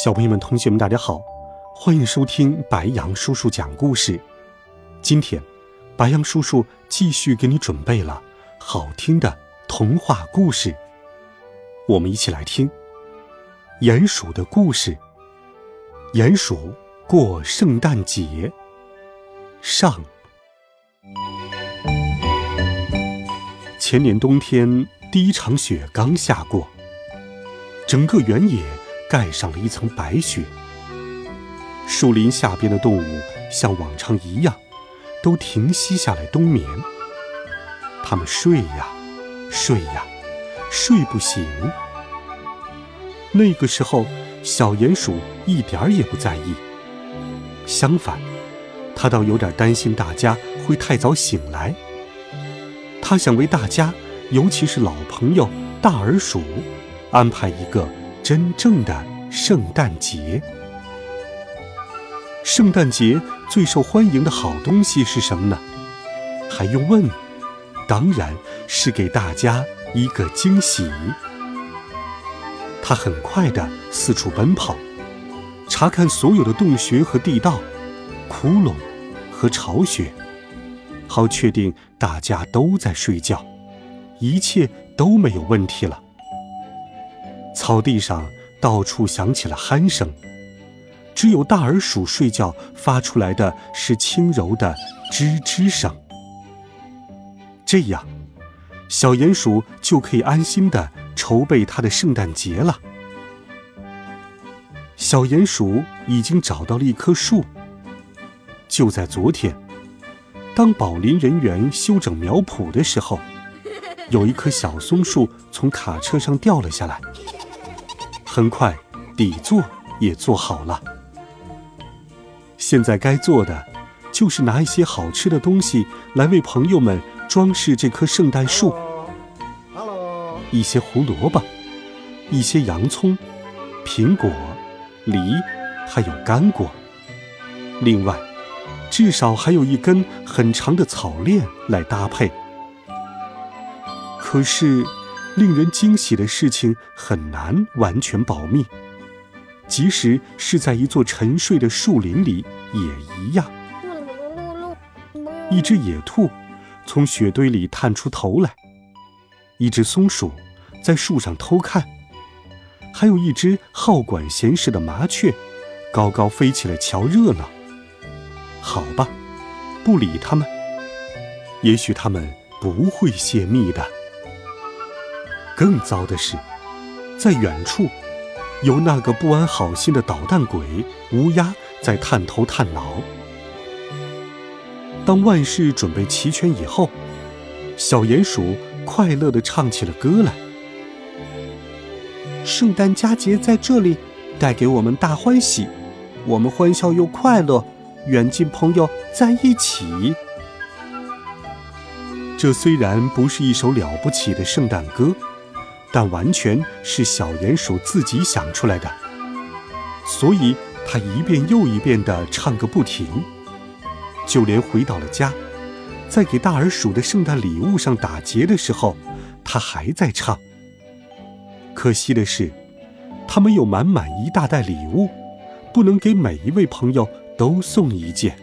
小朋友们、同学们，大家好，欢迎收听白羊叔叔讲故事。今天，白羊叔叔继续给你准备了好听的童话故事，我们一起来听《鼹鼠的故事》。鼹鼠过圣诞节。上。前年冬天，第一场雪刚下过，整个原野。盖上了一层白雪，树林下边的动物像往常一样，都停息下来冬眠。它们睡呀，睡呀，睡不醒。那个时候，小鼹鼠一点儿也不在意，相反，他倒有点担心大家会太早醒来。他想为大家，尤其是老朋友大耳鼠，安排一个。真正的圣诞节，圣诞节最受欢迎的好东西是什么呢？还用问？当然是给大家一个惊喜。他很快的四处奔跑，查看所有的洞穴和地道、窟窿和巢穴，好确定大家都在睡觉，一切都没有问题了。草地上到处响起了鼾声，只有大耳鼠睡觉发出来的是轻柔的吱吱声。这样，小鼹鼠就可以安心的筹备它的圣诞节了。小鼹鼠已经找到了一棵树。就在昨天，当宝林人员修整苗圃的时候，有一棵小松树从卡车上掉了下来。很快，底座也做好了。现在该做的，就是拿一些好吃的东西来为朋友们装饰这棵圣诞树。一些胡萝卜，一些洋葱，苹果，梨，还有干果。另外，至少还有一根很长的草链来搭配。可是。令人惊喜的事情很难完全保密，即使是在一座沉睡的树林里也一样。一只野兔从雪堆里探出头来，一只松鼠在树上偷看，还有一只好管闲事的麻雀高高飞起来瞧热闹。好吧，不理他们，也许他们不会泄密的。更糟的是，在远处，有那个不安好心的捣蛋鬼乌鸦在探头探脑。当万事准备齐全以后，小鼹鼠快乐地唱起了歌来。圣诞佳节在这里，带给我们大欢喜，我们欢笑又快乐，远近朋友在一起。这虽然不是一首了不起的圣诞歌。但完全是小鼹鼠自己想出来的，所以他一遍又一遍地唱个不停。就连回到了家，在给大耳鼠的圣诞礼物上打结的时候，他还在唱。可惜的是，他没有满满一大袋礼物，不能给每一位朋友都送一件。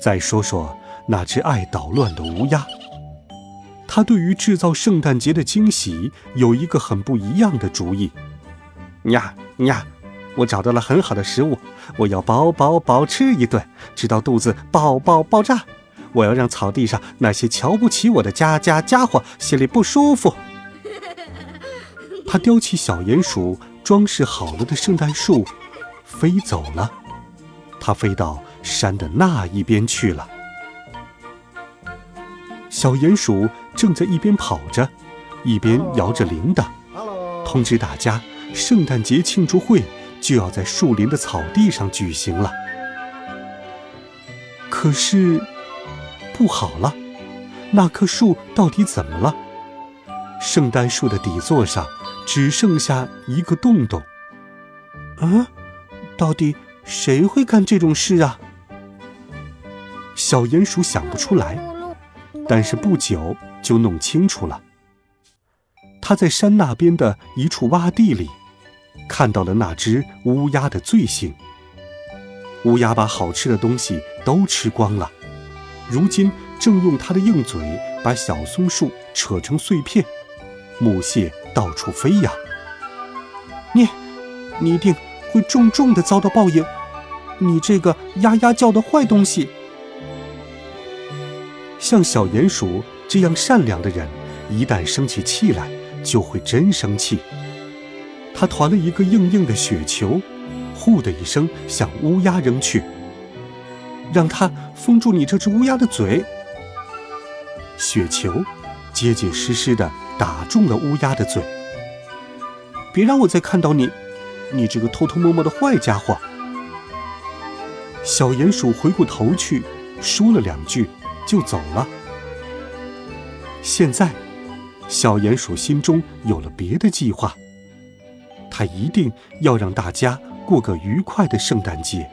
再说说那只爱捣乱的乌鸦。他对于制造圣诞节的惊喜有一个很不一样的主意。呀呀，我找到了很好的食物，我要饱饱饱吃一顿，直到肚子爆爆爆炸。我要让草地上那些瞧不起我的家家家伙心里不舒服。他叼起小鼹鼠装饰好了的圣诞树，飞走了。他飞到山的那一边去了。小鼹鼠正在一边跑着，一边摇着铃铛，通知大家圣诞节庆祝会就要在树林的草地上举行了。可是，不好了，那棵树到底怎么了？圣诞树的底座上只剩下一个洞洞。啊，到底谁会干这种事啊？小鼹鼠想不出来，但是不久就弄清楚了。他在山那边的一处洼地里，看到了那只乌鸦的罪行。乌鸦把好吃的东西都吃光了，如今正用它的硬嘴把小松树扯成碎片，木屑到处飞扬。你，你一定会重重的遭到报应，你这个呀呀叫的坏东西！像小鼹鼠这样善良的人，一旦生起气来，就会真生气。他团了一个硬硬的雪球。呼的一声，向乌鸦扔去，让它封住你这只乌鸦的嘴。雪球结结实实的打中了乌鸦的嘴。别让我再看到你，你这个偷偷摸摸的坏家伙！小鼹鼠回过头去，说了两句，就走了。现在，小鼹鼠心中有了别的计划，他一定要让大家。过个愉快的圣诞节，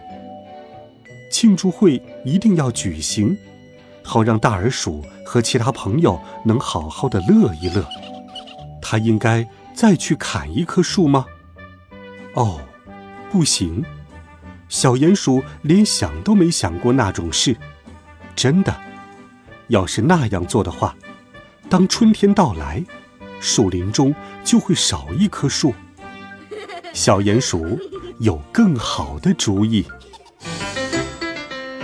庆祝会一定要举行，好让大耳鼠和其他朋友能好好的乐一乐。他应该再去砍一棵树吗？哦，不行，小鼹鼠连想都没想过那种事。真的，要是那样做的话，当春天到来，树林中就会少一棵树。小鼹鼠。有更好的主意。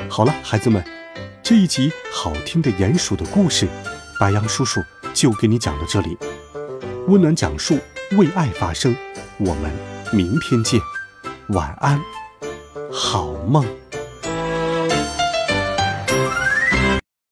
好了，孩子们，这一集好听的鼹鼠的故事，白羊叔叔就给你讲到这里。温暖讲述，为爱发声。我们明天见，晚安，好梦。